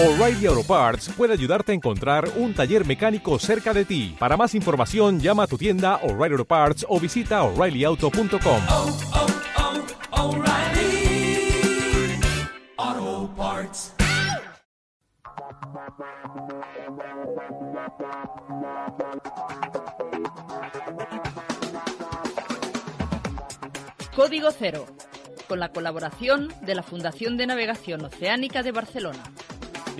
O'Reilly Auto Parts puede ayudarte a encontrar un taller mecánico cerca de ti. Para más información, llama a tu tienda O'Reilly Auto Parts o visita oreillyauto.com. oh, oh, Parts. Código Cero, con la colaboración de la Fundación de Navegación Oceánica de Barcelona.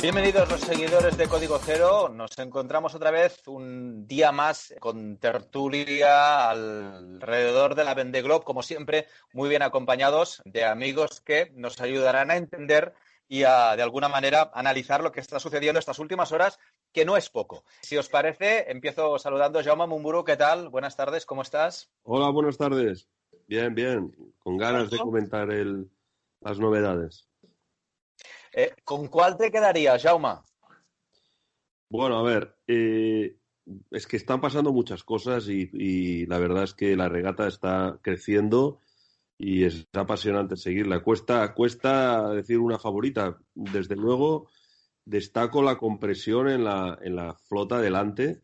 Bienvenidos los seguidores de Código Cero. Nos encontramos otra vez un día más con tertulia alrededor de la Vende Globe, como siempre, muy bien acompañados de amigos que nos ayudarán a entender y a, de alguna manera, analizar lo que está sucediendo estas últimas horas, que no es poco. Si os parece, empiezo saludando a Jaume Mumburu. ¿Qué tal? Buenas tardes, ¿cómo estás? Hola, buenas tardes. Bien, bien. Con ganas de comentar el, las novedades. Eh, ¿Con cuál te quedarías, Jaume? Bueno, a ver, eh, es que están pasando muchas cosas y, la verdad es que la regata está creciendo y es apasionante seguirla. Cuesta, cuesta decir una favorita. Desde luego, destaco la compresión en la, en la flota delante.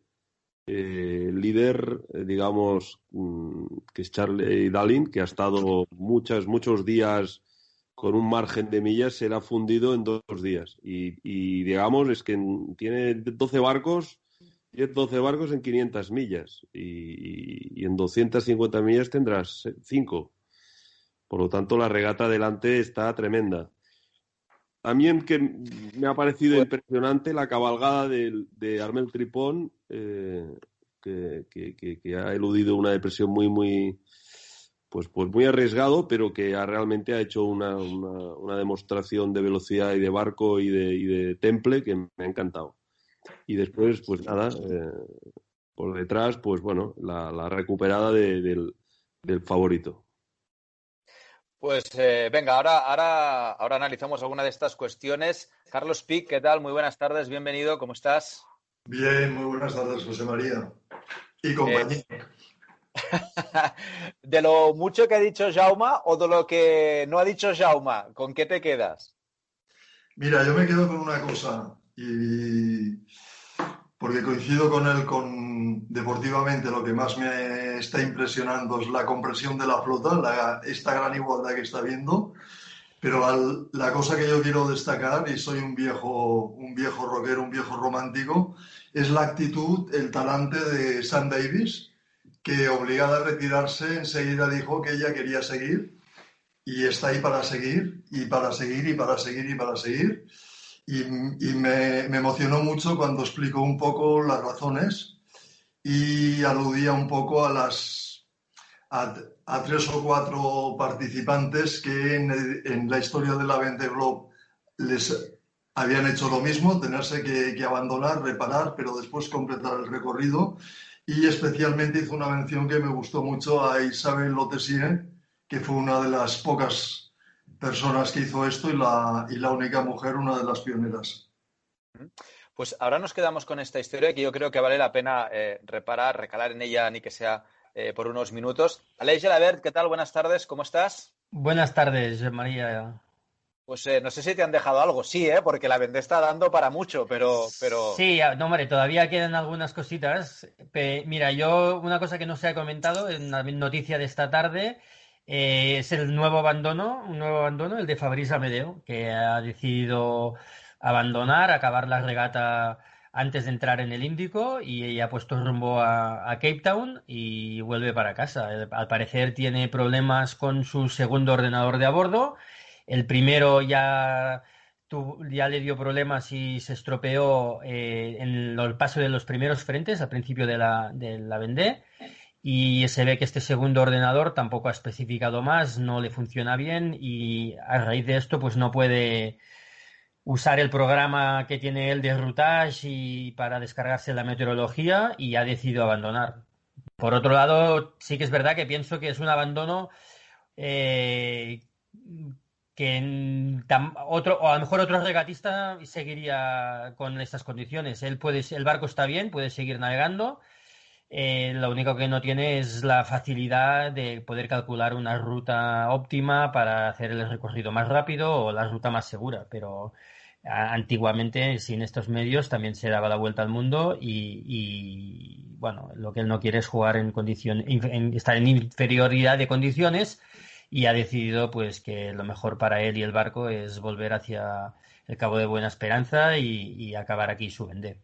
Eh, líder, digamos, mm, que es Charlie Dallin, que ha estado muchas, muchos días con un margen de millas, será fundido en dos días. Y, y digamos, es que tiene 12 barcos, 10, 12 barcos en 500 millas. Y, y en 250 millas tendrás 5. Por lo tanto, la regata adelante está tremenda. También que me ha parecido impresionante la cabalgada de, de Armel Tripón, eh, que, que, que, ha eludido una depresión muy, muy, pues, pues muy arriesgado, pero que ha, realmente ha hecho una, una, una, demostración de velocidad y de barco y de, y de temple que me ha encantado. Y después, pues nada, eh, por detrás, pues bueno, la, la recuperada de, del, del favorito. Pues eh, venga, ahora, ahora, ahora analizamos alguna de estas cuestiones. Carlos Pic, ¿qué tal? Muy buenas tardes, bienvenido, ¿cómo estás? Bien, muy buenas tardes, José María. Y compañía. Eh, de lo mucho que ha dicho Jauma o de lo que no ha dicho Jauma, ¿con qué te quedas? Mira, yo me quedo con una cosa y porque coincido con él con deportivamente lo que más me está impresionando es la compresión de la flota, esta gran igualdad que está viendo. Pero la cosa que yo quiero destacar, y soy un viejo, un viejo rockero, un viejo romántico, es la actitud, el talante de Sam Davis, que obligada a retirarse enseguida dijo que ella quería seguir y está ahí para seguir y para seguir y para seguir y para seguir. Y, me, emocionó mucho cuando explicó un poco las razones y aludía un poco a las a, tres o cuatro participantes que en, la historia de la Vente Globe les habían hecho lo mismo, tenerse que, abandonar, reparar, pero después completar el recorrido. Y especialmente hizo una mención que me gustó mucho a Isabel Lotesier, que fue una de las pocas personas que hizo esto y la, y la única mujer, una de las pioneras. Pues ahora nos quedamos con esta historia que yo creo que vale la pena eh, reparar, recalar en ella, ni que sea eh, por unos minutos. Aleix Gelabert, ¿qué tal? Buenas tardes, ¿cómo estás? Buenas tardes, María. Pues eh, no sé si te han dejado algo, sí, ¿eh? porque la Vendée está dando para mucho, pero, pero... Sí, no, hombre, todavía quedan algunas cositas. Mira, yo una cosa que no se ha comentado en la noticia de esta tarde eh, es el nuevo abandono, un nuevo abandono, el de Fabrice Amedeo, que ha decidido abandonar, acabar la regata antes de entrar en el Índico y ha puesto rumbo a, a, Cape Town y vuelve para casa. Al parecer tiene problemas con su segundo ordenador de a bordo. El primero ya, ya le dio problemas y se estropeó eh, en el paso de los primeros frentes al principio de la, de la Vendée y se ve que este segundo ordenador tampoco ha especificado más, no le funciona bien y a raíz de esto pues no puede usar el programa que tiene él de routage y para descargarse la meteorología y ha decidido abandonar. Por otro lado, sí que es verdad que pienso que es un abandono eh, que en, otro, o a lo mejor otro regatista seguiría con estas condiciones. Él puede, el barco está bien, puede seguir navegando eh, lo único que no tiene es la facilidad de poder calcular una ruta óptima para hacer el recorrido más rápido o la ruta más segura. Pero antiguamente sin estos medios también se daba la vuelta al mundo y, y bueno, lo que él no quiere es jugar en condición, en, estar en inferioridad de condiciones y ha decidido pues que lo mejor para él y el barco es volver hacia el Cabo de Buena Esperanza y, acabar aquí su vender.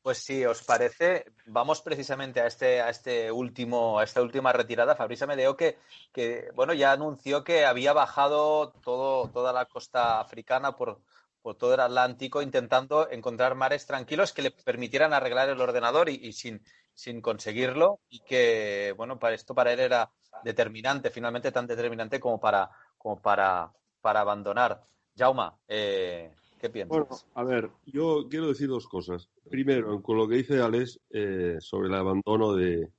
Pues si os parece, vamos precisamente a este, a este último, a esta última retirada. Fabrice Medeo que, que bueno, ya anunció que había bajado todo, toda la costa africana por, por todo el Atlántico intentando encontrar mares tranquilos que le permitieran arreglar el ordenador y, y sin, sin conseguirlo y que bueno para esto para él era determinante finalmente tan determinante como para como para para abandonar Jauma eh, qué piensas Bueno, a ver, yo quiero decir dos cosas. Primero, con lo que dice Alex eh, sobre el abandono de,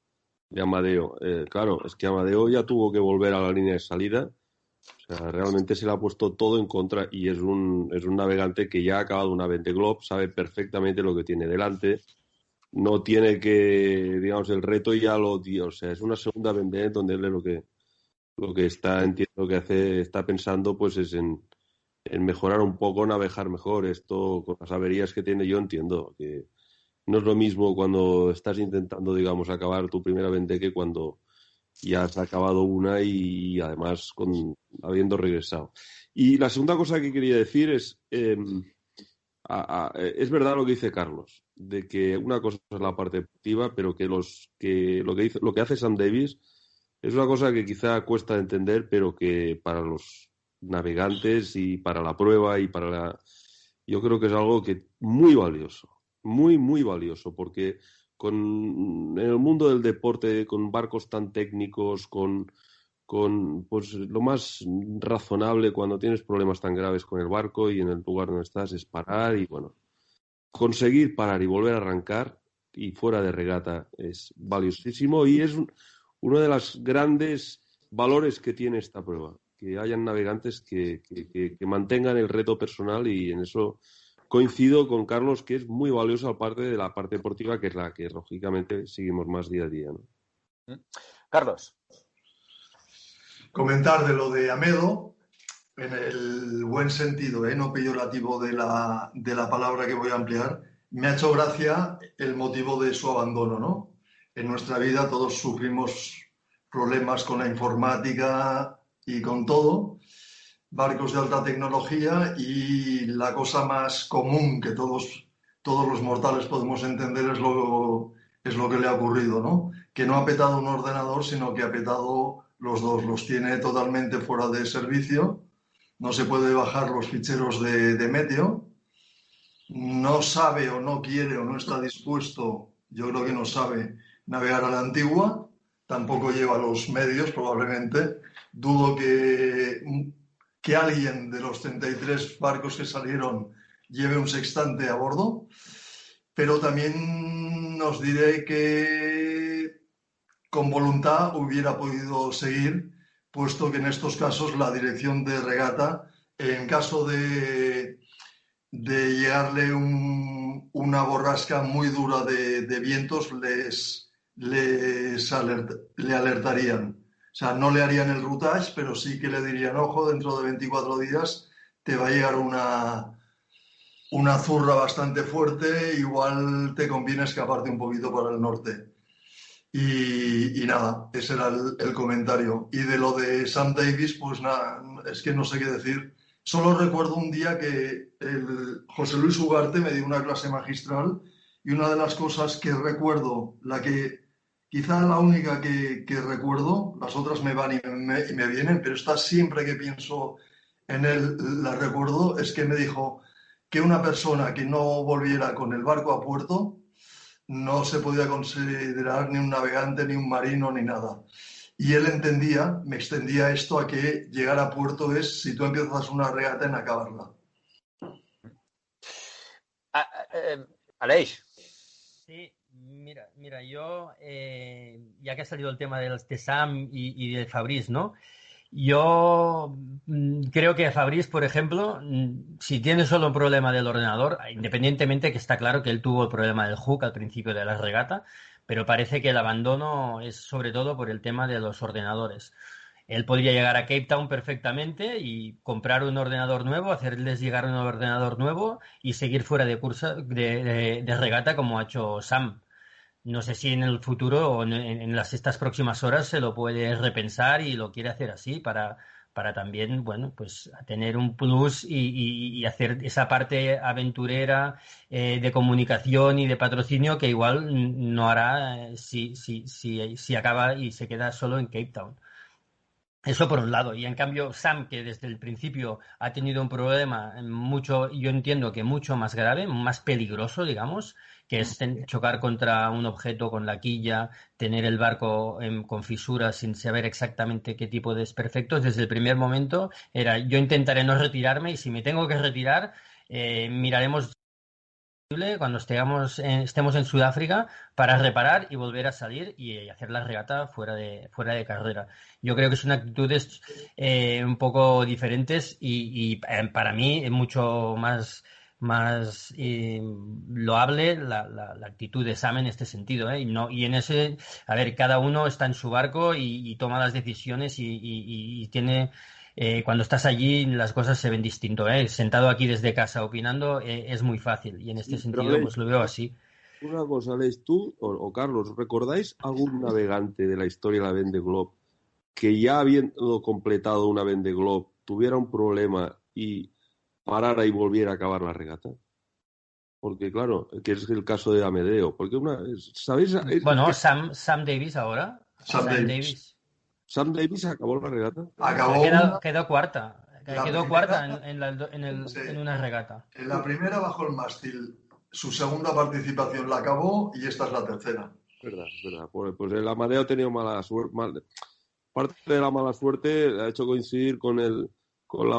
de Amadeo. Eh, claro, es que Amadeo ya tuvo que volver a la línea de salida. O sea, realmente se le ha puesto todo en contra y es un, es un navegante que ya ha acabado una 20 Globe, sabe perfectamente lo que tiene delante. No tiene que, digamos, el reto ya lo dio. O sea, es una segunda Vendée donde él lo que, lo que está, entiendo que hace, está pensando, pues es en, en mejorar un poco, navegar mejor. Esto, con las averías que tiene, yo entiendo que no es lo mismo cuando estás intentando, digamos, acabar tu primera vente que cuando ya has acabado una y, además con habiendo regresado. Y la segunda cosa que quería decir es, a, es verdad lo que dice Carlos, de que una cosa es la parte deportiva, pero que los que lo que dice, lo que hace Sam Davis es una cosa que quizá cuesta de entender, pero que para los navegantes y para la prueba y para la yo creo que es algo que muy valioso, muy muy valioso, porque con en el mundo del deporte con barcos tan técnicos, con con pues lo más razonable cuando tienes problemas tan graves con el barco y en el lugar donde estás es parar y bueno, conseguir parar y volver a arrancar y fuera de regata es valiosísimo y es un, uno de los grandes valores que tiene esta prueba, que hayan navegantes que, que, que, que mantengan el reto personal y en eso coincido con Carlos que es muy valioso aparte de la parte deportiva que es la que lógicamente seguimos más día a día. ¿no? Carlos. Comentar de lo de Amedo, en el buen sentido, ¿eh? no peyorativo de la, de la palabra que voy a ampliar, me ha hecho gracia el motivo de su abandono, ¿no? En nuestra vida todos sufrimos problemas con la informática y con todo, barcos de alta tecnología y la cosa más común que todos, todos los mortales podemos entender es lo, es lo que le ha ocurrido, ¿no? Que no ha petado un ordenador, sino que ha petado los dos, los tiene totalmente fuera de servicio, no se puede bajar los ficheros de, de Meteo, no sabe o no quiere o no está dispuesto, yo creo que no sabe navegar a la antigua, tampoco lleva los medios probablemente, dudo que, que alguien de los 33 barcos que salieron lleve un sextante a bordo, pero también os diré que con voluntad hubiera podido seguir, puesto que en estos casos la dirección de regata, en caso de, llegarle un, una borrasca muy dura de, vientos, les, les le alertarían. O sea, no le harían el routage, pero sí que le dirían, ojo, dentro de 24 días te va a llegar una, una zurra bastante fuerte, igual te conviene escaparte un poquito para el norte. Y, nada, ese era el, comentario. Y de lo de Sam Davis, pues nada, es que no sé qué decir. Solo recuerdo un día que José Luis Ugarte me dio una clase magistral y una de las cosas que recuerdo, la que quizá la única que, que recuerdo, las otras me van y me, y me, vienen, pero esta siempre que pienso en él la recuerdo, es que me dijo que una persona que no volviera con el barco a puerto no se podía considerar ni un navegante, ni un marino, ni nada. Y él entendía, me extendía esto a que llegar a puerto es si tú empiezas una regata en acabarla. Ah, eh, Aleix. Sí, mira, mira, yo, eh, ya que ha salido el tema de, de Sam y, y de Fabriz, ¿no? Yo mm, creo que Fabriz, por ejemplo, mm, si tiene solo un problema del ordenador, independientemente que está claro que él tuvo el problema del hook al principio de la regata, pero parece que el abandono es sobre todo por el tema de los ordenadores. Él podría llegar a Cape Town perfectamente y comprar un ordenador nuevo, hacerles llegar un ordenador nuevo y seguir fuera de de- de regata como ha hecho Sam. No sé si en el futuro o en, las estas próximas horas se lo puede repensar y lo quiere hacer así para, para también, bueno, pues tener un plus y, y- hacer esa parte aventurera eh, de comunicación y de patrocinio que igual no hará eh, si, si, si, si acaba y se queda solo en Cape Town. Eso por un lado. Y en cambio, Sam, que desde el principio ha tenido un problema mucho, yo entiendo que mucho más grave, más peligroso, digamos, que es chocar contra un objeto con la quilla, tener el barco em, con fisuras sin saber exactamente qué tipo de desperfectos. Desde el primer momento era yo intentaré no retirarme y si me tengo que retirar, eh, miraremos cuando estemos en, estemos en Sudáfrica para reparar y volver a salir y hacer la regata fuera de, fuera de carrera. Yo creo que son actitudes eh, un poco diferentes y, eh, para mí es mucho más, más eh, loable la, la- la actitud de Sam en este sentido. ¿eh? Y, no, y en ese, a ver, cada uno está en su barco y, toma las decisiones y tiene eh, cuando estás allí las cosas se ven distinto, ¿eh? Sentado aquí desde casa opinando eh, es muy fácil y en este Sí, sentido Alex, pues lo veo así. Una cosa, Alex, tú o, o Carlos, ¿recordáis algún navegante de la historia de la Vende Globe que ya habiendo completado una Vende Globe tuviera un problema y parara y volviera a acabar la regata? Porque claro, que es el caso de Amedeo. Porque una, ¿sabéis? Bueno, Sam, Sam Davis ahora. Sam Davis. Sam Davis acabó la regata. Acabó Quedó, una- quedó cuarta. La quedó primera- cuarta en, en la- en el- Sí. en una regata. en la primera bajo el mástil. Su segunda participación la acabó y esta es la tercera. Es verdad, es verdad. Pues, pues el Amadeo ha tenido mala suerte. parte de la mala suerte ha hecho coincidir con el con la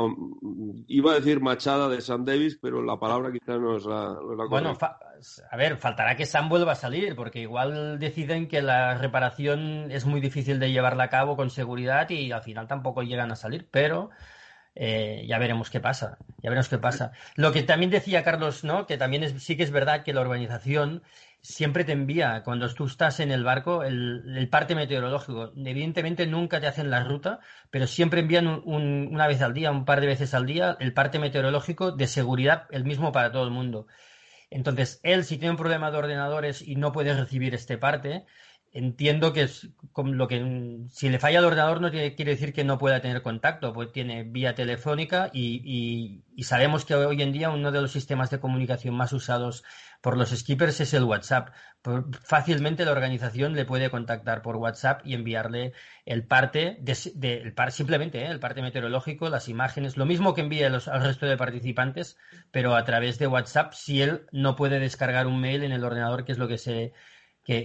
iba a decir machada de Sam Davis, pero la palabra quizás no es la, no es la Bueno, fa- a ver, faltará que Sam vuelva a salir, porque igual deciden que la reparación es muy difícil de llevarla a cabo con seguridad y al final tampoco llegan a salir, pero eh, ya veremos qué pasa, ya veremos qué pasa. Lo que también decía Carlos, ¿no? Que también es, sí que es verdad que la organización siempre te envía, cuando tú estás en el barco, el, parte meteorológico. Evidentemente nunca te hacen la ruta, pero siempre envían un- un- una vez al día, un par de veces al día, el parte meteorológico de seguridad, el mismo para todo el mundo. Entonces, él, si tiene un problema de ordenadores y no puede recibir este parte, entiendo que es como lo que si le falla el ordenador no quiere decir que no pueda tener contacto, pues tiene vía telefónica y, y- sabemos que hoy en día uno de los sistemas de comunicación más usados por los skippers es el WhatsApp. Fácilmente la organización le puede contactar por WhatsApp y enviarle el parte, de, el par- simplemente ¿eh? el parte meteorológico, las imágenes, lo mismo que envía los- al resto de participantes, pero a través de WhatsApp si él no puede descargar un mail en el ordenador, que es lo que se,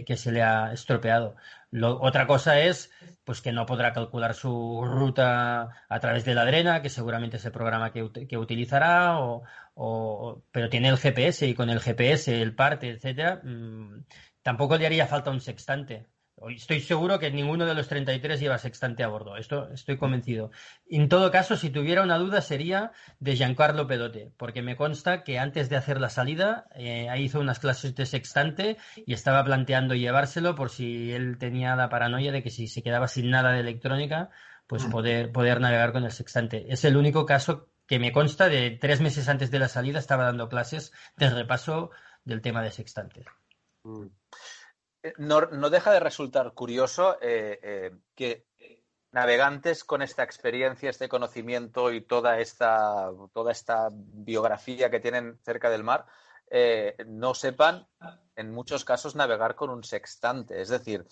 que, se le ha estropeado. Otra cosa es pues que no podrá calcular su ruta a través de la drena, que seguramente es el programa que, que utilizará, o, o- pero tiene el GPS y con el GPS, el parte, etcétera, mm, tampoco le haría falta un sextante. Estoy seguro que ninguno de los 33 lleva sextante a bordo. Esto estoy convencido. En todo caso, si tuviera una duda sería de Giancarlo Pedote, porque me consta que antes de hacer la salida eh, hizo unas clases de sextante y estaba planteando llevárselo por si él tenía la paranoia de que si se quedaba sin nada de electrónica, pues Mm. poder, poder navegar con el sextante. Es el único caso que me consta de tres meses antes de la salida estaba dando clases de repaso del tema de sextante. Mm. Eh, No, no deja de resultar curioso eh, eh, que navegantes con esta experiencia, este conocimiento y toda esta, toda esta biografía que tienen cerca del mar, no sepan en muchos casos navegar con un sextante. Es decir,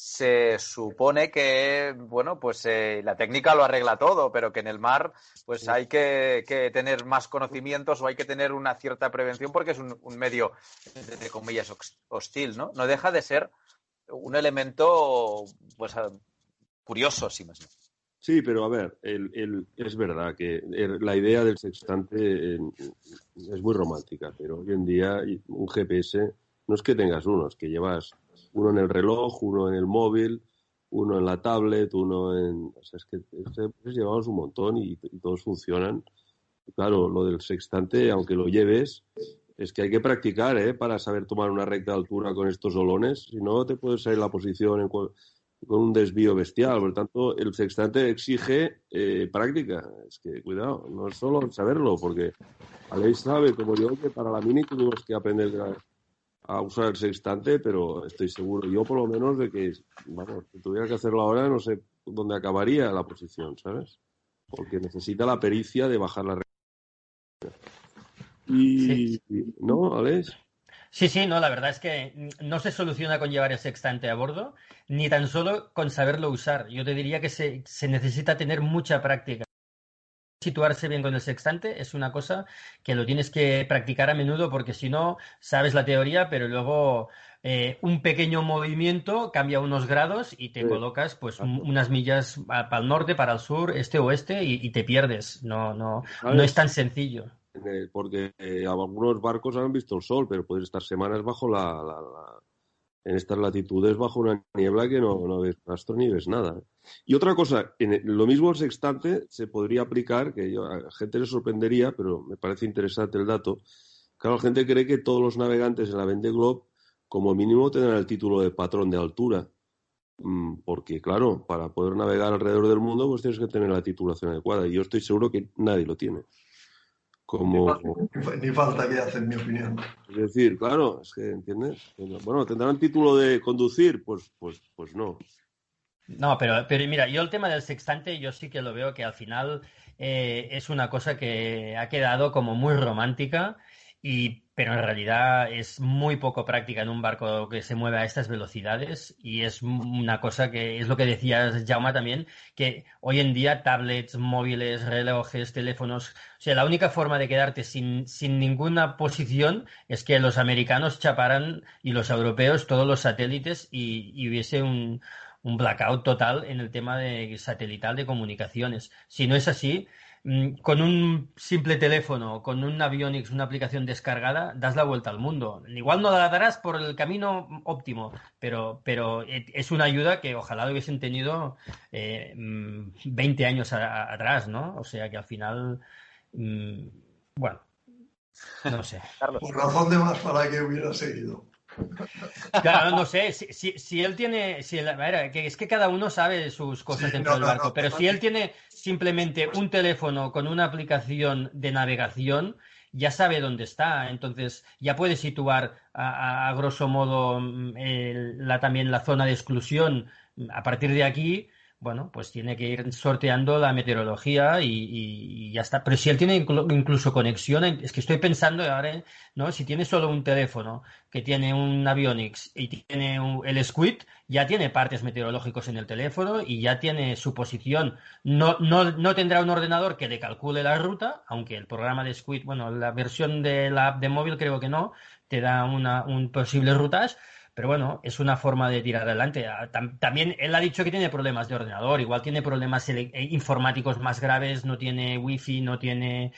se supone que, bueno, pues eh, la técnica lo arregla todo, pero que en el mar pues Sí. hay que, que tener más conocimientos o hay que tener una cierta prevención porque es un, un medio, entre comillas, hostil, ¿no? No deja de ser un elemento, pues, ah, curioso, sí mismo. Sí, pero a ver, el, el- es verdad que el- la idea del sextante eh, es muy romántica, pero hoy en día un GPS no es que tengas uno, es que llevas uno en el reloj, uno en el móvil, uno en la tablet, uno en... O sea, es que es que, pues, llevamos un montón y, y todos funcionan. Y claro, lo del sextante, aunque lo lleves, es que hay que practicar, ¿eh? Para saber tomar una recta altura con estos olones, si no te puede salir la posición en con un desvío bestial. Por lo tanto, el sextante exige eh, práctica. Es que, cuidado, no es solo saberlo, porque Aleix sabe, como yo, que para la mini tuvimos que aprender a, usar el sextante, pero estoy seguro, yo por lo menos, de que, vamos, si tuviera que hacerlo ahora, no sé dónde acabaría la posición, ¿sabes? Porque necesita la pericia de bajar la regla. Y, ¿no, Aleix? Sí, sí, no, la verdad es que no se soluciona con llevar el sextante a bordo, ni tan solo con saberlo usar. Yo te diría que se, se necesita tener mucha práctica. Situarse bien con el sextante es una cosa que lo tienes que practicar a menudo porque si no, sabes la teoría, pero luego eh, un pequeño movimiento cambia unos grados y te Sí. colocas pues un- unas millas para el norte, para el sur, este oeste y, y te pierdes. No, no, no es tan sencillo. Eh, porque eh, algunos barcos han visto el sol, pero puedes estar semanas bajo la, la- la- en estas latitudes bajo una niebla que no, ves rastro ni ves nada. Y otra cosa, en lo mismo sextante se podría aplicar, que yo- a la gente le sorprendería, pero me parece interesante el dato. Claro, la gente cree que todos los navegantes en la Vendée Globe, como mínimo, tendrán el título de patrón de altura. Mm, Porque, claro, para poder navegar alrededor del mundo, pues tienes que tener la titulación adecuada. Y yo estoy seguro que nadie lo tiene. Como, Ni fa- Ni falta que hace, en mi opinión. es decir, claro, es que, ¿entiendes? Bueno, ¿tendrán título de conducir? Pues, pues, pues no. No, pero, pero mira, yo el tema del sextante, yo sí que lo veo que al final eh, es una cosa que ha quedado como muy romántica, y, pero en realidad es muy poco práctica en un barco que se mueve a estas velocidades y es una cosa que es lo que decías, Jauma, también, que hoy en día tablets, móviles, relojes, teléfonos, o sea, la única forma de quedarte sin, sin ninguna posición es que los americanos chaparan y los europeos todos los satélites y, y hubiese un un blackout total en el tema de satelital de comunicaciones. Si no es así, con un simple teléfono, con un Avionics, una aplicación descargada, das la vuelta al mundo. Igual no la darás por el camino óptimo, pero, pero e- es una ayuda que ojalá lo hubiesen tenido eh, mm, 20 años a- a- atrás, ¿no? O sea que al final, mm, bueno, no sé. Por razón de más para que hubiera seguido. Claro, no sé, si, si, si él tiene, si él- a ver, que es que cada uno sabe sus cosas Sí, dentro no, del barco, no, pero si él tiene simplemente un teléfono con una aplicación de navegación, ya sabe dónde está, entonces ya puede situar a, a- a grosso modo mm, el- la, también la zona de exclusión. A partir de aquí, bueno, pues tiene que ir sorteando la meteorología y, ya está. Pero si él tiene inclu- incluso conexión, es que estoy pensando ahora, ¿no? Si tiene solo un teléfono que tiene un Avionics y tiene un- el Squid, ya tiene partes meteorológicos en el teléfono y ya tiene su posición. No, no, no tendrá un ordenador que le calcule la ruta, aunque el programa de Squid, bueno, la versión de la app de móvil creo que no, te da una, un posible rutas. Pero bueno, es una forma de tirar adelante. Ah, tam- También él ha dicho que tiene problemas de ordenador, igual tiene problemas eh, informáticos más graves, no tiene wifi, no tiene,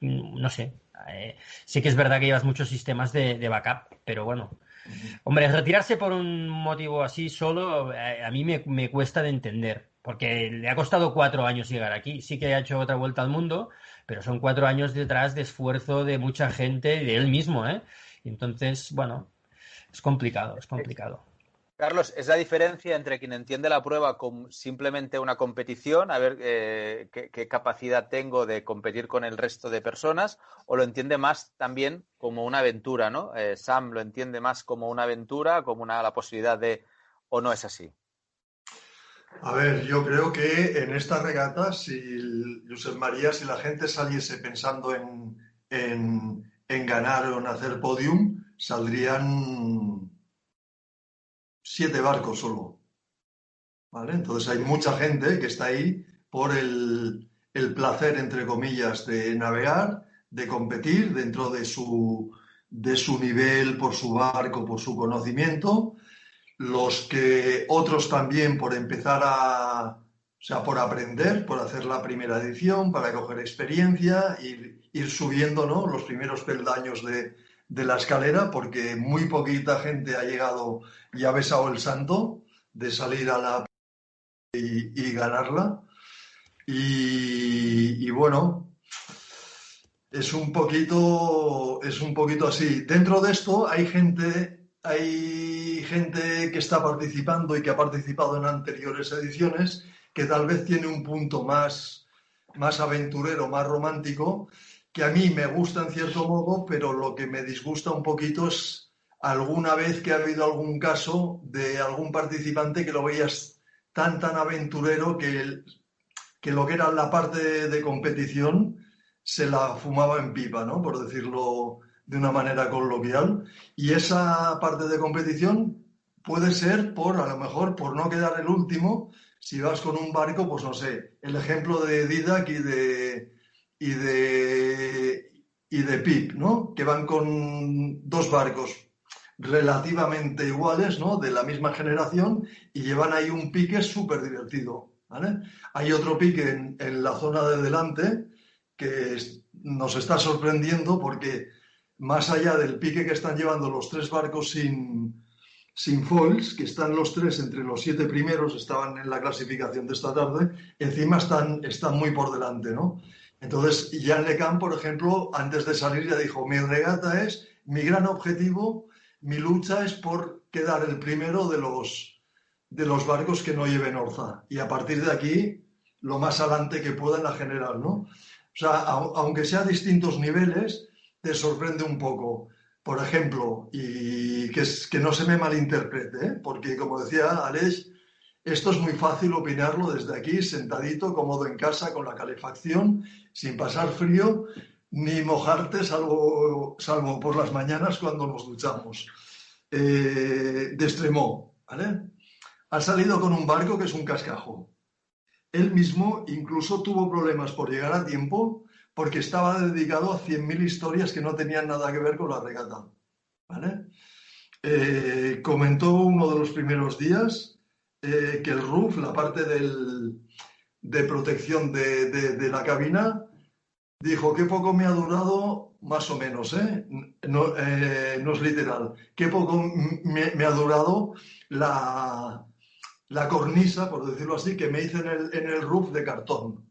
mm, no sé. Eh, sí que es verdad que llevas muchos sistemas de, de backup, pero bueno. Hombre, retirarse por un motivo así solo, eh, a mí me, me cuesta de entender, porque le ha costado cuatro años llegar aquí. Sí que ha hecho otra vuelta al mundo, pero son cuatro años detrás de esfuerzo de mucha gente y de él mismo, ¿eh? Entonces, bueno, es complicado, es complicado. Carlos, es la diferencia entre quien entiende la prueba como simplemente una competición, a ver eh, qué, qué capacidad tengo de competir con el resto de personas, o lo entiende más también como una aventura, ¿no? Eh, Sam lo entiende más como una aventura, como una, la posibilidad de, o no es así. A ver, yo creo que en esta regata, si Josep María, si la gente saliese pensando en, en- en ganar o en hacer podium, saldrían siete barcos solo. ¿Vale? Entonces hay mucha gente que está ahí por el, el placer, entre comillas, de navegar, de competir dentro de su, de su nivel, por su barco, por su conocimiento los que otros también por empezar a, o sea, por aprender, por hacer la primera edición, para coger experiencia, ir, ir subiendo ¿no? los primeros peldaños de, de la escalera, porque muy poquita gente ha llegado y ha besado el santo de salir a la y, y ganarla. Y, y bueno, es un poquito, es un poquito así. Dentro de esto hay gente hay gente que está participando y que ha participado en anteriores ediciones que tal vez tiene un punto más, más aventurero, más romántico, que a mí me gusta en cierto modo, pero lo que me disgusta un poquito es alguna vez que ha habido algún caso de algún participante que lo veías tan, tan aventurero que, que lo que era la parte de, competición se la fumaba en pipa, ¿no? Por decirlo de una manera coloquial. Y esa parte de competición puede ser por, a lo mejor, por no quedar el último. Si vas con un barco, pues no sé, el ejemplo de Didac y de, y de, y de Pip, ¿no? Que van con dos barcos relativamente iguales, ¿no? De la misma generación y llevan ahí un pique súper divertido, ¿vale? Hay otro pique en, la zona de delante que nos está sorprendiendo porque más allá del pique que están llevando los tres barcos sin, sin foils, que están los tres entre los siete primeros, estaban en la clasificación de esta tarde, encima están, están muy por delante, ¿no? Entonces, Jan Lecam, por ejemplo, antes de salir ya dijo, mi regata es, mi gran objetivo, mi lucha es por quedar el primero de los, de los barcos que no lleven orza. Y a partir de aquí, lo más adelante que pueda en la general, ¿no? O sea, aunque sea a distintos niveles, te sorprende un poco. Por ejemplo, y que, es, que no se me malinterprete, ¿eh? porque como decía Alex, esto es muy fácil opinarlo desde aquí, sentadito, cómodo en casa, con la calefacción, sin pasar frío, ni mojarte, salvo, salvo por las mañanas cuando nos duchamos. Eh, de extremo, ¿vale? Ha salido con un barco que es un cascajo. Él mismo incluso tuvo problemas por llegar a tiempo porque estaba dedicado a 100.000 historias que no tenían nada que ver con la regata. ¿vale? Eh, comentó uno de los primeros días eh, que el roof, la parte del, de protección de, de, la cabina, dijo que poco me ha durado, más o menos, ¿eh? No, eh, no es literal, qué poco me, me ha durado la, la, cornisa, por decirlo así, que me hice en el, en el roof de cartón.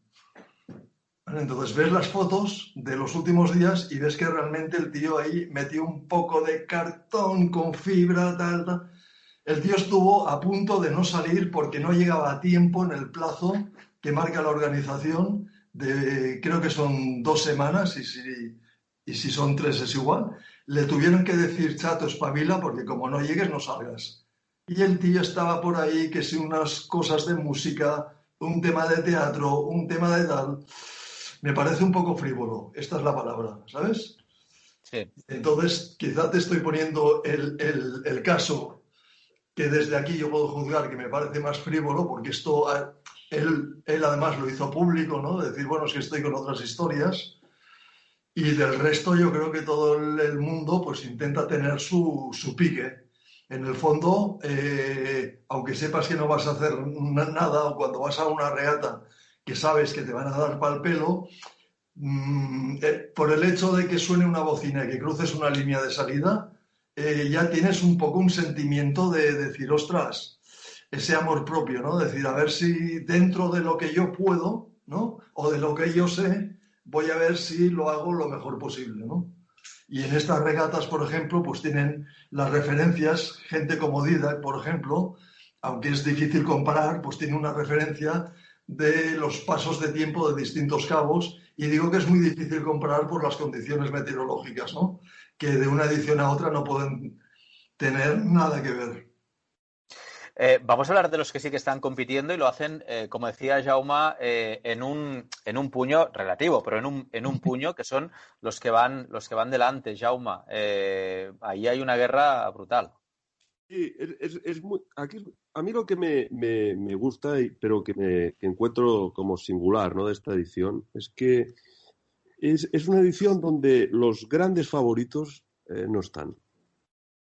Entonces ves las fotos de los últimos días y ves que realmente el tío ahí metió un poco de cartón con fibra, tal, tal el tío estuvo a punto de no salir porque no llegaba a tiempo en el plazo que marca la organización de, creo que son dos semanas y si, y si son tres es igual. Le tuvieron que decir, chato, espabila porque como no llegues no salgas. Y el tío estaba por ahí, que si unas cosas de música, un tema de teatro, un tema de tal. Me parece un poco frívolo, esta es la palabra, ¿sabes? Sí. Entonces, quizá te estoy poniendo el, el, el caso que desde aquí yo puedo juzgar que me parece más frívolo, porque esto él, él además lo hizo público, ¿no? decir, bueno, es que estoy con otras historias. Y del resto yo creo que todo el mundo pues intenta tener su, su pique. En el fondo, eh, aunque sepas que no vas a hacer nada o cuando vas a una regata que sabes que te van a dar pal pelo, mmm, eh, por el hecho de que suene una bocina y que cruces una línea de salida, eh, ya tienes un poco un sentimiento de, decir, ostras, ese amor propio, ¿no? Decir, a ver si dentro de lo que yo puedo, ¿no? O de lo que yo sé, voy a ver si lo hago lo mejor posible, ¿no? Y en estas regatas, por ejemplo, pues tienen las referencias, gente como Didac, por ejemplo, aunque es difícil comparar, pues tiene una referencia de los pasos de tiempo de distintos cabos y digo que es muy difícil comparar por las condiciones meteorológicas, ¿no? que de una edición a otra no pueden tener nada que ver. Eh, vamos a hablar de los que sí que están compitiendo y lo hacen, eh, como decía Jauma, eh, en, un, en un puño relativo, pero en un, en un puño que son los que van, los que van delante, Jauma. ahí hay una guerra brutal. Sí, es, es muy, aquí, a mí lo que me, me, me gusta, pero que me encuentro como singular ¿no? de esta edición, es que es, una edición donde los grandes favoritos eh, no están.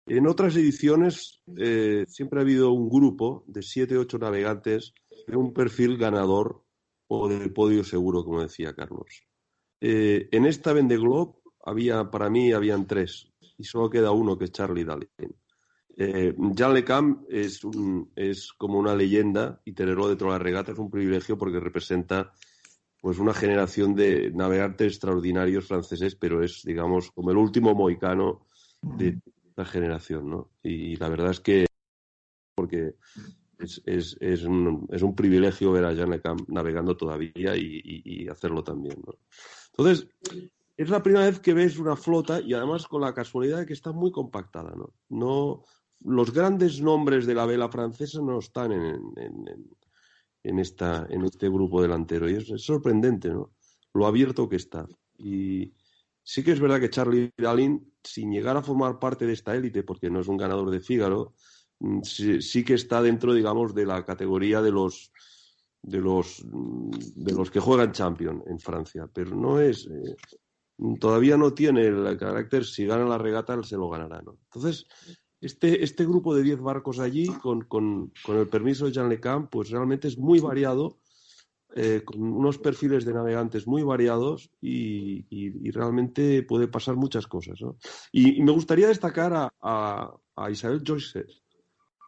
En otras ediciones eh, siempre ha habido un grupo de siete, ocho navegantes de un perfil ganador o del podio seguro, como decía Carlos. Eh, en esta Vende Globe había, para mí, habían tres y solo queda uno que es Charlie Dalin. Eh, Jean Lecam es, es como una leyenda y tenerlo dentro de la regata es un privilegio porque representa pues una generación de navegantes extraordinarios franceses, pero es, digamos, como el último moicano de, esta generación, ¿no? Y la verdad es que porque es, es, es, un, es un privilegio ver a Jan Lecamp navegando todavía y, y, y hacerlo también, ¿no? Entonces, es la primera vez que ves una flota y además con la casualidad de que está muy compactada, ¿no? No, los grandes nombres de la vela francesa no están en, en, esta, en este grupo delantero y es, sorprendente, ¿no? Lo abierto que está. Y sí que es verdad que Charlie Dalin, sin llegar a formar parte de esta élite, porque no es un ganador de Fígaro, mm, sí, que está dentro, digamos, de la categoría de los de los de los que juegan Champion en Francia, pero no es eh, todavía no tiene el carácter, si gana la regata, se lo ganará. ¿no? Entonces, este, este grupo de 10 barcos allí, con, con, con, el permiso de Jean Lecamp, pues realmente es muy variado, eh, con unos perfiles de navegantes muy variados y, y, y realmente puede pasar muchas cosas. ¿no? Y, y, me gustaría destacar a, a, a Isabel Joyce,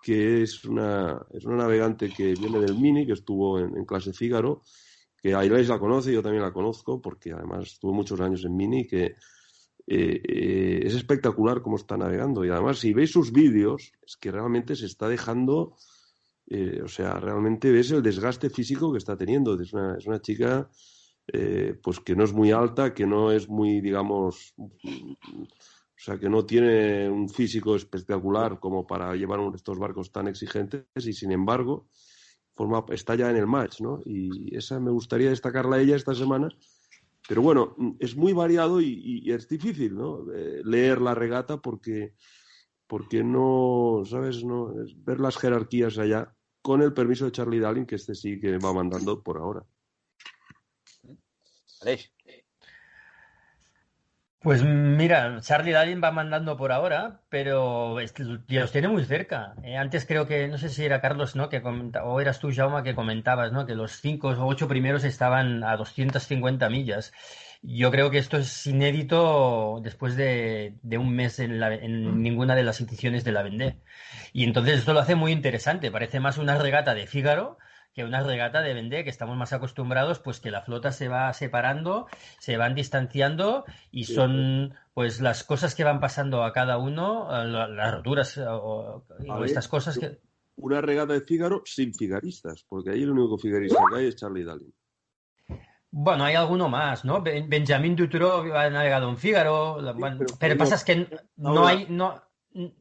que es una, es una navegante que viene del Mini, que estuvo en, en clase Fígaro, que Ailes la conoce, yo también la conozco, porque además estuvo muchos años en Mini, que eh, eh, es espectacular cómo está navegando. Y además, si veis sus vídeos, es que realmente se está dejando, eh, o sea, realmente ves el desgaste físico que está teniendo. Es una, es una chica, pues que no es muy alta, que no es muy, digamos, o sea, que no tiene un físico espectacular como para llevar estos barcos tan exigentes y, sin embargo, forma, está ya en el match, ¿no? Y esa me gustaría destacarla a ella esta semana. Pero bueno, es muy variado y, es difícil, ¿no? Eh, leer la regata porque, porque no, ¿sabes? No, ver las jerarquías allá con el permiso de Charlie Darling, que este sí que va mandando por ahora. Aleix. Pues mira, Charlie Darling va mandando por ahora, pero los tiene muy cerca. Eh, antes creo que, no sé si era Carlos, ¿no? Que o eras tú, Jaume, que comentabas, ¿no? Que los cinco o ocho primeros estaban a 250 millas. Yo creo que esto es inédito después de, de un mes en, la, en, ninguna de las ediciones de la Vendée. Y entonces esto lo hace muy interesante. Parece más una regata de Fígaro que una regata de Vendée, que estamos más acostumbrados, pues que la flota se va separando, se van distanciando y son pues las cosas que van pasando a cada uno, las roturas o, o ver, estas cosas que... Una regata de Fígaro sin figaristas, porque ahí el único figarista que hay es Charlie Dalin. Bueno, hay alguno más, ¿no? Benjamín Dutroux ha navegado en Fígaro, sí, bueno, pero, pero pasa es que no hay, no,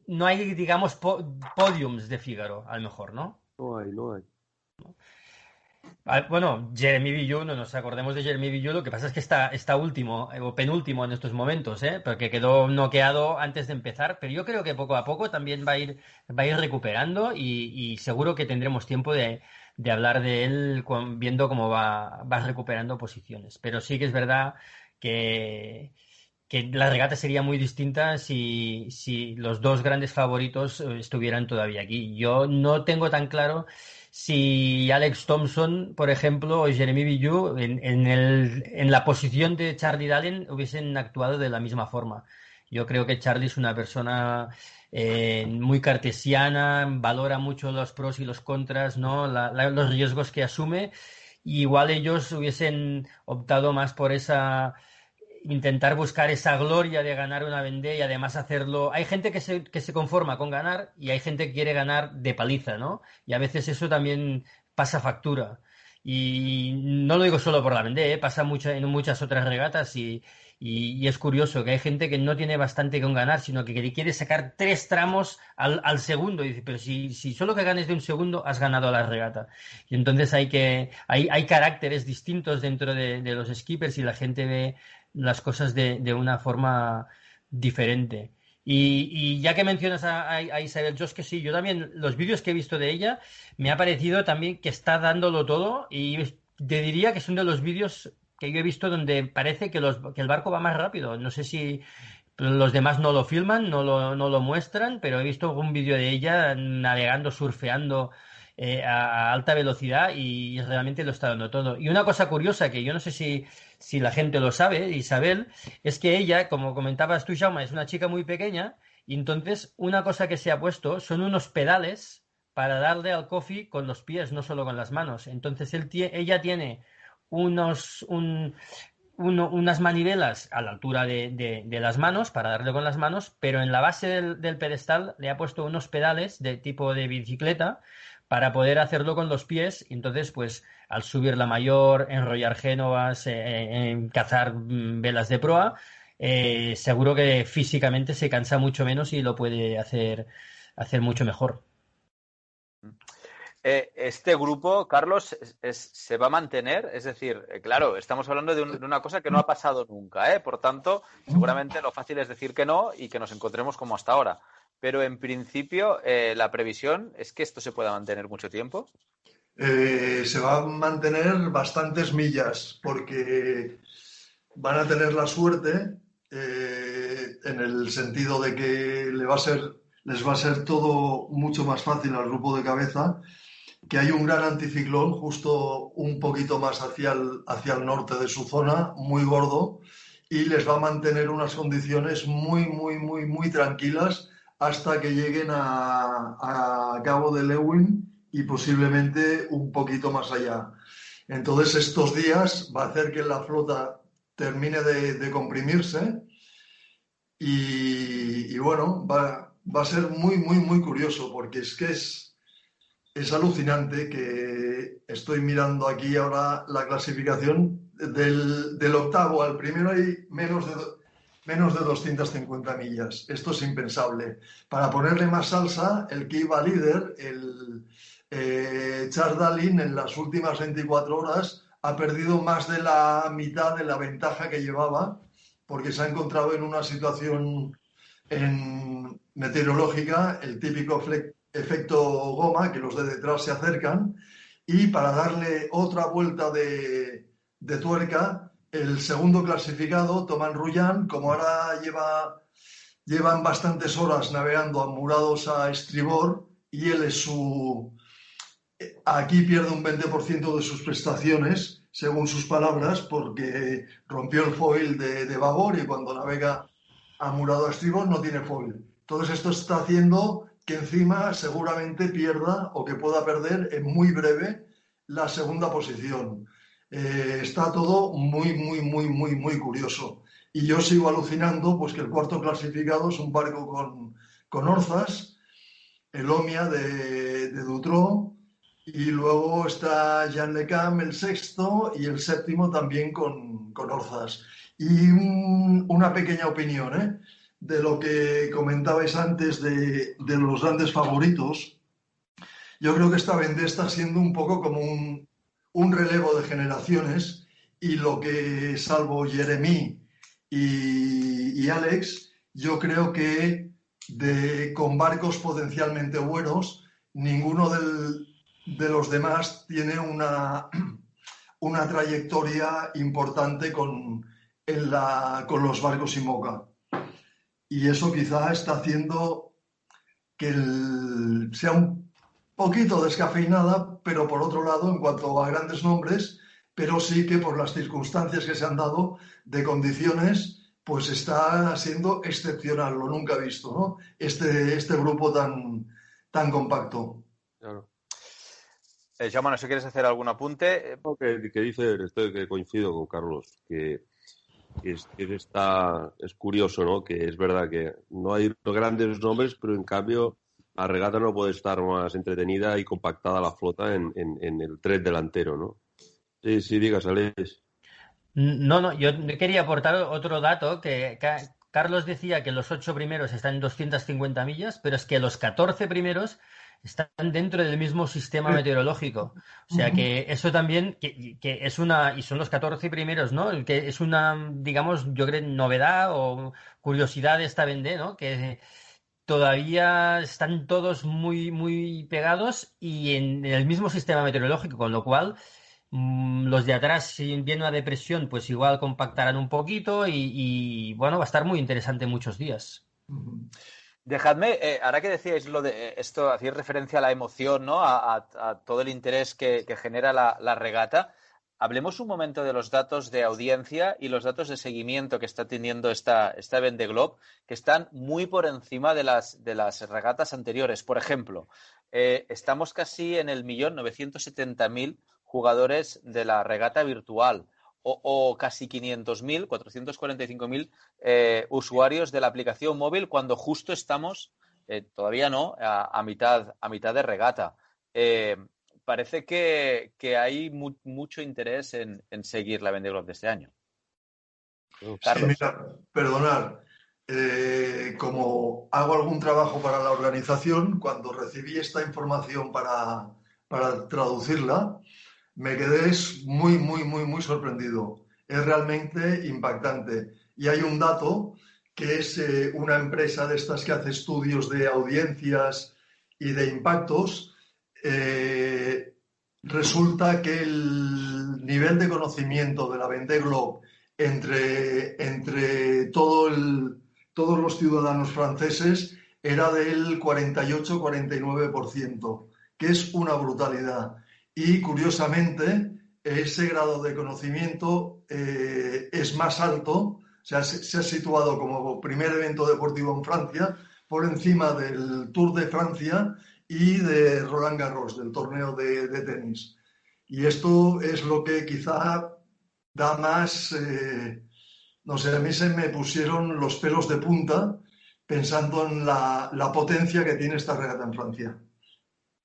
no hay, digamos, po podiums de Fígaro, a lo mejor, ¿no? No hay, no hay. Ah, bueno, Jeremy Villu, no nos acordemos de Jeremy Villu, lo que pasa es que está, está último o penúltimo en estos momentos, ¿eh? porque quedó noqueado antes de empezar, pero yo creo que poco a poco también va a ir, va a ir recuperando y, seguro que tendremos tiempo de, hablar de él viendo cómo va, va recuperando posiciones. Pero sí que es verdad que, la regata sería muy distinta si, si los dos grandes favoritos eh, estuvieran todavía aquí. Yo no tengo tan claro si Alex Thompson, por ejemplo, o Jeremy Villu, en, en, el, en la posición de Charlie Dallen hubiesen actuado de la misma forma. Yo creo que Charlie es una persona eh, muy cartesiana, valora mucho los pros y los contras, ¿no? La, los riesgos que asume. Y igual ellos hubiesen optado más por esa intentar buscar esa gloria de ganar una Vendée y además hacerlo. Hay gente que se, que se conforma con ganar y hay gente que quiere ganar de paliza, ¿no? Y a veces eso también pasa factura. Y no lo digo solo por la Vendée, ¿eh? pasa mucho, en muchas otras regatas y, y, es curioso que hay gente que no tiene bastante con ganar, sino que quiere sacar tres tramos al, al segundo. Y dice, pero si, si, solo que ganes de un segundo, has ganado la regata. Y entonces hay que, hay, hay caracteres distintos dentro de, de los skippers y la gente ve las cosas de, de una forma diferente. Y, y, ya que mencionas a, Isabel Joss, que sí, yo también, los vídeos que he visto de ella, me ha parecido también que está dándolo todo y te diría que son de los vídeos que yo he visto donde parece que, los, que el barco va más rápido. No sé si los demás no lo filman, no lo, no lo muestran, pero he visto un vídeo de ella navegando, surfeando eh, a, alta velocidad y realmente lo está dando todo. Y una cosa curiosa que yo no sé si, si la gente lo sabe, Isabel, es que ella, como comentabas tú, Jaume, es una chica muy pequeña y entonces una cosa que se ha puesto son unos pedales para darle al coffee con los pies, no solo con las manos. Entonces él ella tiene unos, un, uno- unas manivelas a la altura de las manos para darle con las manos, pero en la base del, del pedestal le ha puesto unos pedales de tipo de bicicleta para poder hacerlo con los pies. Y entonces, pues, al subir la mayor, enrollar génovas, eh, eh, cazar mm, velas de proa, eh, seguro que físicamente se cansa mucho menos y lo puede hacer, hacer mucho mejor. Este grupo, Carlos, se va a mantener. Es decir, claro, estamos hablando de, de una cosa que no ha pasado nunca. Por tanto, seguramente lo fácil es decir que no y que nos encontremos como hasta ahora. Pero en principio, eh, la previsión es que esto se pueda mantener mucho tiempo. Eh, se va a mantener bastantes millas porque van a tener la suerte eh, en el sentido de que les va a ser todo mucho más fácil al grupo de cabeza, que hay un gran anticiclón justo un poquito más hacia el norte de su zona, muy gordo, y les va a mantener unas condiciones muy, muy, muy, muy tranquilas hasta que lleguen a, Cabo de Lewin y posiblemente un poquito más allá. Entonces, estos días va a hacer que la flota termine de, comprimirse y, bueno, va, va a ser muy, muy, muy curioso porque es que es, es alucinante que estoy mirando aquí ahora la clasificación del, del octavo al primero hay menos de, menos de 250 millas. Esto es impensable. Para ponerle más salsa, el que iba líder, el eh, Charles Dalin, en las últimas 24 horas ha perdido más de la mitad de la ventaja que llevaba porque se ha encontrado en una situación en- meteorológica, el típico efecto goma, que los de detrás se acercan, y para darle otra vuelta de tuerca, el segundo clasificado, Tomán Rullán, como ahora lleva, llevan bastantes horas navegando amurados a estribor, y él es su... Aquí pierde un 20% de sus prestaciones, según sus palabras, porque rompió el foil de, de babor y cuando navega amurado a estribor no tiene foil. Entonces esto está haciendo que encima seguramente pierda o que pueda perder en muy breve la segunda posición. Eh, está todo muy, muy, muy, muy, muy curioso. Y yo sigo alucinando pues que el cuarto clasificado es un barco con, con orzas, el Omia de, de y luego está Jean Lecam, el sexto, y el séptimo también con, con orzas. Y un- una pequeña opinión ¿eh? de lo que comentabais antes de, de los grandes favoritos. Yo creo que esta Vendée está siendo un poco como un, un relevo de generaciones y lo que, salvo Jeremy y, y Alex, yo creo que de, con barcos potencialmente buenos, ninguno de los demás tiene una, una trayectoria importante con, con los barcos IMOCA. Y eso quizá está haciendo que sea un poquito descafeinada, pero por otro lado, en cuanto a grandes nombres, pero sí que por las circunstancias que se han dado de condiciones, pues está siendo excepcional, lo nunca visto, ¿no? Este, este grupo tan, tan compacto. Claro. Eh, Jaume, no sé si quieres hacer algún apunte. Eh, que, que dice, estoy que coincido con Carlos, que, que es, que está, es curioso, ¿no? Que es verdad que no hay grandes nombres, pero en cambio la regata no puede estar más entretenida y compactada la flota en, en, en el tren delantero, ¿no? Sí, sí, digas, Alex. No, no, yo quería aportar otro dato que Ca- Carlos decía que los ocho primeros están en 250 millas, pero es que los 14 primeros están dentro del mismo sistema meteorológico. O sea que eso también, que, que es una, y son los 14 primeros, ¿no? El Que es una, digamos, yo creo, novedad o curiosidad de esta Vendée, ¿no? Que todavía están todos muy, muy pegados y en el mismo sistema meteorológico, con lo cual mm, los de atrás, si viene una depresión, pues igual compactarán un poquito y, bueno, va a estar muy interesante muchos días. Dejadme, eh, ahora que decíais lo de eh, esto, hacíais referencia a la emoción, ¿no? A, todo el interés que, genera la regata. Hablemos un momento de los datos de audiencia y los datos de seguimiento que está teniendo esta, esta Globe, que están muy por encima de las, de las regatas anteriores. Por ejemplo, eh, estamos casi en el millón novecientos setenta mil jugadores de la regata virtual. o, casi 500.000, 445.000 eh, usuarios de la aplicación móvil cuando justo estamos, eh, todavía no, a, mitad, a mitad de regata. Parece que, que hay mu- mucho interés en, en seguir la Vendée de este año. Sí, Carlos. mira, perdonad, eh, como hago algún trabajo para la organización, cuando recibí esta información para, para traducirla, me quedé muy, muy, muy, muy sorprendido. Es realmente impactante. Y hay un dato que es eh, una empresa de estas que hace estudios de audiencias y de impactos. Eh, resulta que el nivel de conocimiento de la Vendée Globe entre, entre todo el- todos los ciudadanos franceses era del 48-49%, que es una brutalidad. Y curiosamente, ese grado de conocimiento eh, es más alto, se, se ha situado como primer evento deportivo en Francia por encima del Tour de Francia y de Roland Garros, del torneo de, de tenis. Y esto es lo que quizá da más, eh, no sé, a mí se me pusieron los pelos de punta pensando en la, la potencia que tiene esta regata en Francia.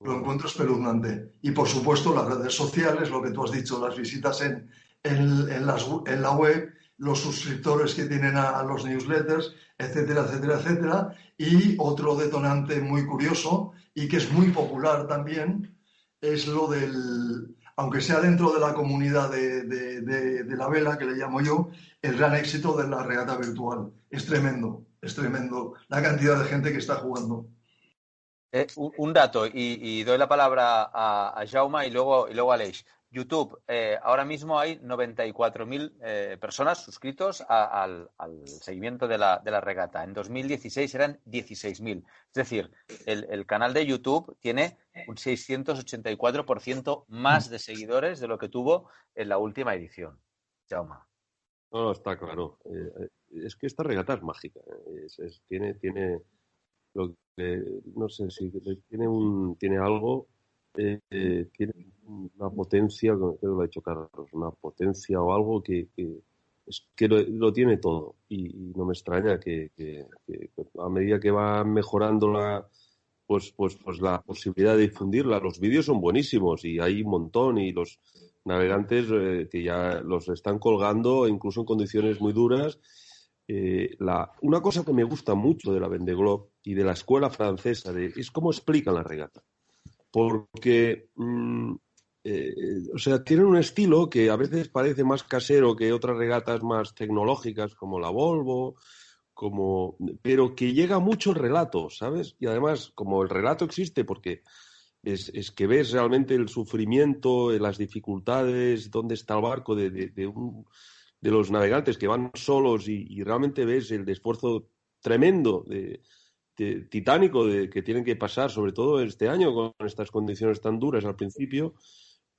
Lo encuentro espeluznante. Y por supuesto las redes sociales, lo que tú has dicho, las visitas en, en, en las- en la web, los suscriptores que tienen a, los newsletters, etcétera, etcétera, etcétera. Y otro detonante muy curioso y que es muy popular también es lo del, aunque sea dentro de la comunidad de, de- la vela, que le llamo yo, el gran éxito de la regata virtual. Es tremendo, es tremendo la cantidad de gente que está jugando. Eh, un, dato, y, doy la palabra a, a y luego, y luego a Aleix. YouTube, eh, ahora mismo hay 94.000 eh, personas suscritos a- al, seguimiento de la, de la regata. En 2016 eran 16.000. Es decir, el, canal de YouTube tiene un 684% más de seguidores de lo que tuvo en la última edición. Jaume. No, está claro. Eh, es que esta regata es mágica. tiene, tiene, lo que, no sé si tiene un, tiene algo, eh, eh, una potencia, creo que lo ha dicho Carlos, una potencia o algo que, que es que lo, lo tiene todo. Y, y no me extraña que, que- que a medida que va mejorando la, pues, pues, pues la posibilidad de difundirla. Los vídeos son buenísimos y hay un montón y los navegantes eh, que ya los están colgando incluso en condiciones muy duras. Eh, la, una cosa que me gusta mucho de la Vendée Globe y de la escuela francesa de- es cómo explican la regata. Porque, mm, eh, o sea, tienen un estilo que a veces parece más casero que otras regatas más tecnológicas como la Volvo, como, pero que llega mucho el relato, ¿sabes? Y además, como el relato existe, porque es, es que ves realmente el sufrimiento, eh, las dificultades, dónde está el barco de, de- de un- de los navegantes que van solos y, realmente ves el esfuerzo tremendo, de- titánico de, que tienen que pasar, sobre todo este año con estas condiciones tan duras al principio.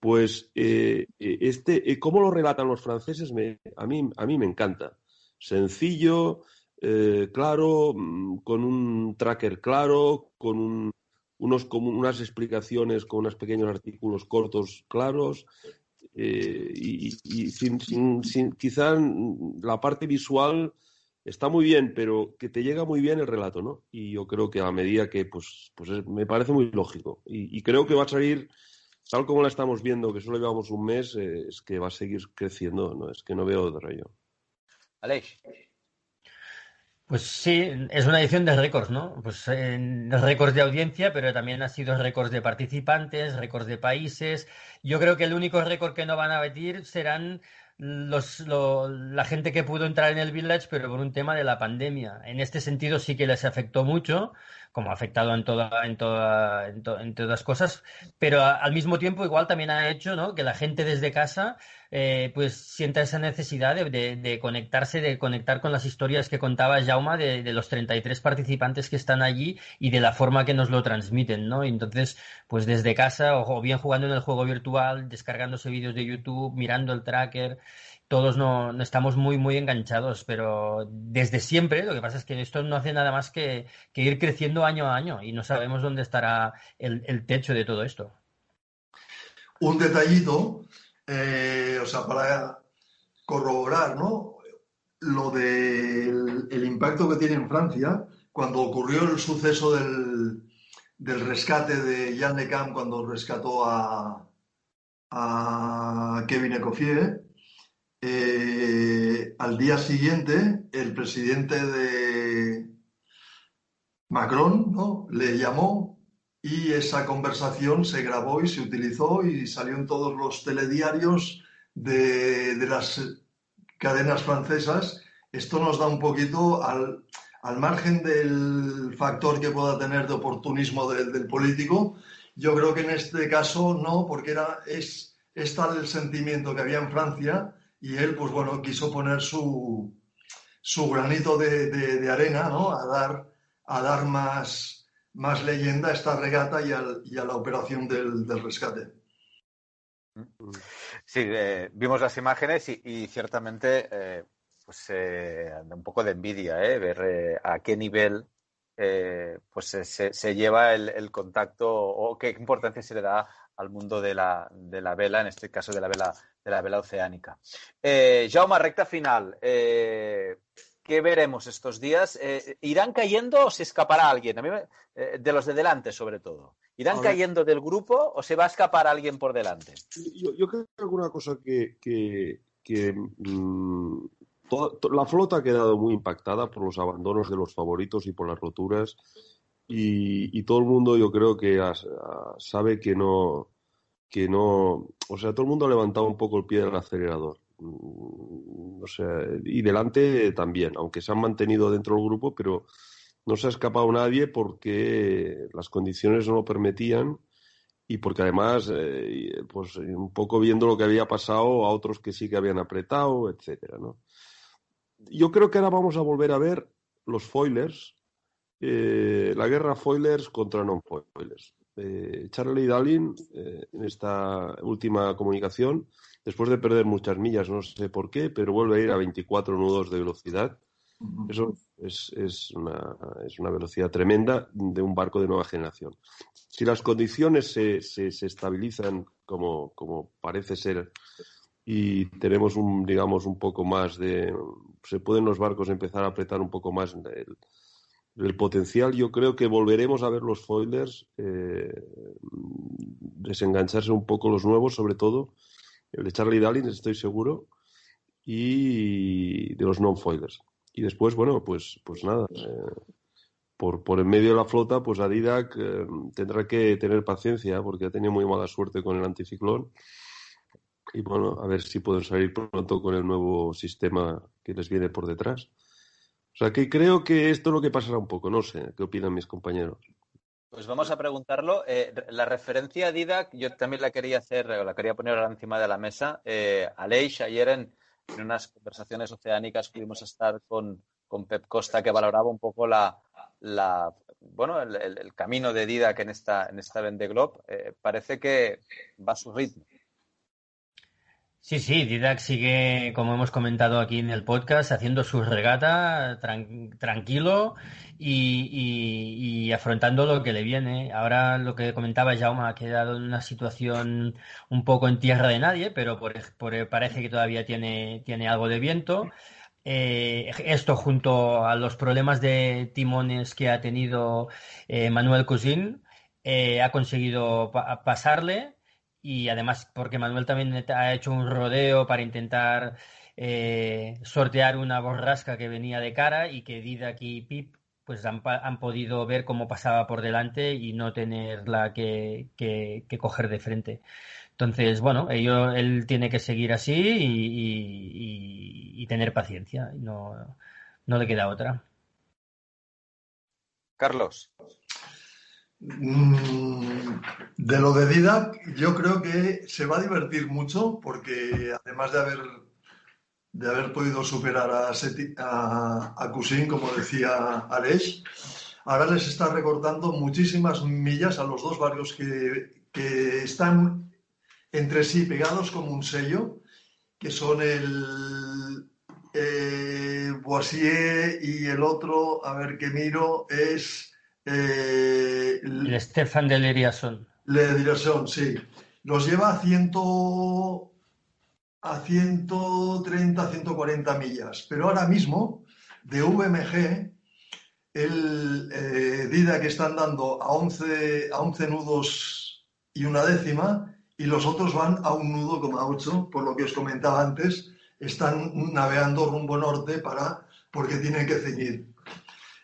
Pues eh, eh, este, eh, cómo lo relatan los franceses me- a, mí, a mí me encanta. Sencillo, claro, mm, con un tracker claro, con un- unos, como unas explicaciones con unos pequeños artículos cortos claros y, sin, quizá la parte visual está muy bien, pero que te llega muy bien el relato, ¿no? Y yo creo que a medida que, pues, pues es- me parece muy lógico. Y creo que va a salir, tal como la estamos viendo, que solo llevamos un mes, eh, es que va a seguir creciendo, ¿no? Es que no veo otro yo. Aleix. Pues sí, es una edición de récords, ¿no? Pues eh, récords de audiencia, pero también ha sido récords de participantes, récords de países. Yo creo que el único récord que no van a batir serán los, lo- la gente que pudo entrar en el Village, pero por un tema de la pandemia. En este sentido sí que les afectó mucho, como ha afectado en toda, en toda, en, to- en todas cosas, pero al mismo tiempo igual también ha hecho, ¿no? que la gente desde casa eh, pues sienta esa necesidad de, de- conectarse, de conectar con las historias que contaba Jauma de, de los 33 participantes que están allí y de la forma que nos lo transmiten, ¿no? Entonces, pues desde casa o, o bien jugando en el juego virtual, descargándose vídeos de YouTube, mirando el tracker, todos no, estamos muy, muy enganchados, pero desde siempre, lo que pasa es que esto no hace nada más que, ir creciendo año a año y no sabemos dónde estará el, techo de todo esto. Un detallito, eh, o sea, para corroborar ¿no? lo del el impacto que tiene en Francia cuando ocurrió el suceso del, del rescate de Jan de Camp cuando rescató a, Kevin Ecoffier. Eh, al día siguiente, el presidente de Macron ¿no? le llamó y esa conversación se grabó y se utilizó y salió en todos los telediarios de, de las cadenas francesas. Esto nos da un poquito al, al margen del factor que pueda tener de oportunismo del, del político, yo creo que en este caso no, porque era, es, es tal el sentimiento que había en Francia y él, pues bueno, quiso poner su, su granito de, de- arena, ¿no? A dar, a dar más, más leyenda a esta regata y, a la operación del, del rescate. Sí, eh, vimos las imágenes y, ciertamente eh, pues eh, un poco de envidia ver a qué nivel pues se- se lleva el, el contacto o qué importancia se le da al mundo de la, de la vela, en este caso de la vela, de la vela oceánica. Eh, Jaume, recta final. eh, ¿Qué veremos estos días? Eh, ¿Irán cayendo o se escapará alguien? A mí me- eh, de los de delante, sobre todo. ¿Irán cayendo del grupo o se va a escapar alguien por delante? Yo, yo creo que alguna cosa que, que, que, mm, toda- la flota ha quedado muy impactada por los abandonos de los favoritos y por las roturas y, y todo el mundo yo creo que as- a- sabe que no que no o sea todo el mundo ha levantado un poco el pie del acelerador Mm, o sea y delante también aunque se han mantenido dentro del grupo pero no se ha escapado nadie porque las condiciones no lo permitían y porque además, eh, pues un poco viendo lo que había pasado a otros que sí que habían apretado, etcétera, ¿no? Yo creo que ahora vamos a volver a ver los foilers, eh, la guerra foilers contra non-foilers. Eh, Charlie Dallin, eh, en esta última comunicación, después de perder muchas millas, no sé por qué, pero vuelve a ir a 24 nudos de velocidad. Eso es, es una, es una velocidad tremenda de un barco de nueva generación. Si las condiciones se, se, se estabilizan como, como parece ser y tenemos un, digamos, un poco más de... Se pueden los barcos empezar a apretar un poco más el, el potencial, yo creo que volveremos a ver los foilers eh, desengancharse un poco los nuevos, sobre todo el de Charlie Dallin, estoy seguro, y de los non-foilers. Y después, bueno, pues, pues nada, eh, por, por en medio de la flota, pues Adidak eh, tendrá que tener paciencia porque ha tenido muy mala suerte con el anticiclón. Y bueno, a ver si pueden salir pronto con el nuevo sistema que les viene por detrás. O sea que creo que esto es lo que pasará un poco, no sé, ¿qué opinan mis compañeros? Pues vamos a preguntarlo. Eh, la referencia a Didac, yo también la quería hacer, la quería poner ahora encima de la mesa. Eh, Aleix, ayer en, unas conversaciones oceánicas pudimos estar con, con Pep Costa, que valoraba un poco la, la bueno, el, camino de Didac en esta, en esta Vende Globe. Eh, parece que va a su ritmo. Sí, sí, Didac sigue, como hemos comentado aquí en el podcast, haciendo su regata tran- tranquilo y, afrontando lo que le viene. Ahora lo que comentaba Jaume ha quedado en una situación un poco en tierra de nadie, pero por, por- parece que todavía tiene, tiene algo de viento. Eh, esto junto a los problemas de timones que ha tenido eh, Manuel Cousin, eh, ha conseguido pa- pasarle y además porque Manuel también ha hecho un rodeo para intentar eh, sortear una borrasca que venía de cara y que Didac y Pip pues han, han podido ver cómo pasaba por delante y no tenerla que, que- coger de frente. Entonces, bueno, ello- él tiene que seguir así y, y- y- y tener paciencia. No, no le queda otra. Carlos. Mm, De lo de Didac, yo creo que se va a divertir mucho porque además de haber, de haber podido superar a, Seti- a, como decía Aleix, ahora les está recortando muchísimas millas a los dos barcos que, que están entre sí pegados como un sello, que son el eh, Boisier y el otro, a ver qué miro, es eh, El Stefan de Leriasson. Le Dirección, sí. Los lleva a ciento, a 130, 140 millas. Pero ahora mismo, de VMG, el eh, DIDA que están dando a 11, a 11 nudos y una décima, y los otros van a un nudo coma 8, por lo que os comentaba antes, están navegando rumbo norte para, porque tienen que ceñir.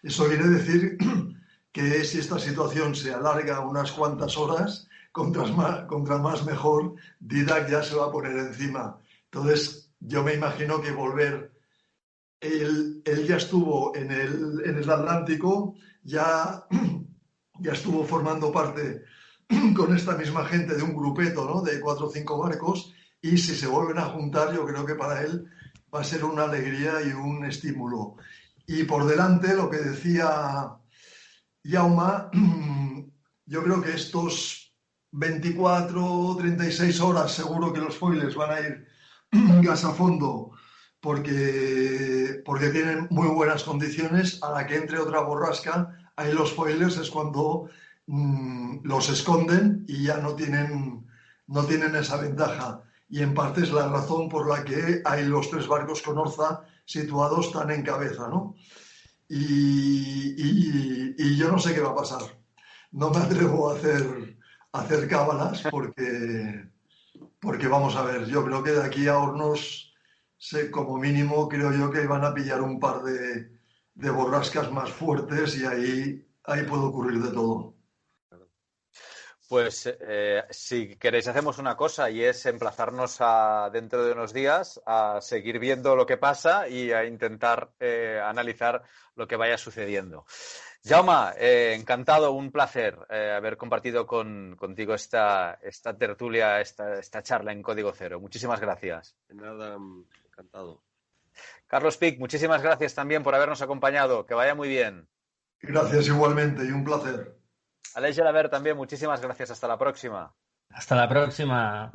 Eso quiere decir que si esta situación se alarga unas cuantas horas, contra más, contra más mejor, Didac ya se va a poner encima. Entonces, yo me imagino que volver, él, él ya estuvo en el, en el Atlántico, ya, ya estuvo formando parte con esta misma gente de un grupeto ¿no? de cuatro o cinco barcos y si se vuelven a juntar yo creo que para él va a ser una alegría y un estímulo. Y por delante lo que decía Yauma, yo creo que estos 24 o 36 horas seguro que los foiles van a ir gas a fondo porque, porque tienen muy buenas condiciones. A la que entre otra borrasca, ahí los foilers es cuando mmm, los esconden y ya no tienen, no tienen esa ventaja. Y en parte es la razón por la que hay los tres barcos con Orza situados tan en cabeza, ¿no? Y, y, y yo no sé qué va a pasar. No me atrevo a hacer, hacer cábalas porque, porque vamos a ver, yo creo que de aquí a Hornos, sé, como mínimo, creo yo que van a pillar un par de, de borrascas más fuertes y ahí, ahí puede ocurrir de todo. Pues eh, si queréis hacemos una cosa y es emplazarnos a dentro de unos días a seguir viendo lo que pasa y a intentar eh, analizar lo que vaya sucediendo. Jauma, eh, encantado, un placer eh, haber compartido con, contigo esta, esta tertulia, esta, esta, charla en Código Cero. Muchísimas gracias. De nada, encantado. Carlos Pic, muchísimas gracias también por habernos acompañado. Que vaya muy bien. Gracias igualmente y un placer. Aleix Gelabert también, muchísimas gracias. Hasta la próxima. Hasta la próxima.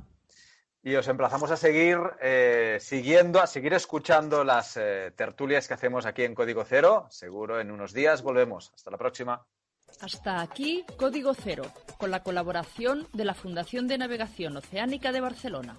Y os emplazamos a seguir eh, siguiendo, a seguir escuchando las eh, tertulias que hacemos aquí en Código Cero. Seguro en unos días volvemos. Hasta la próxima. Hasta aquí Código Cero, con la colaboración de la Fundación de Navegación Oceánica de Barcelona.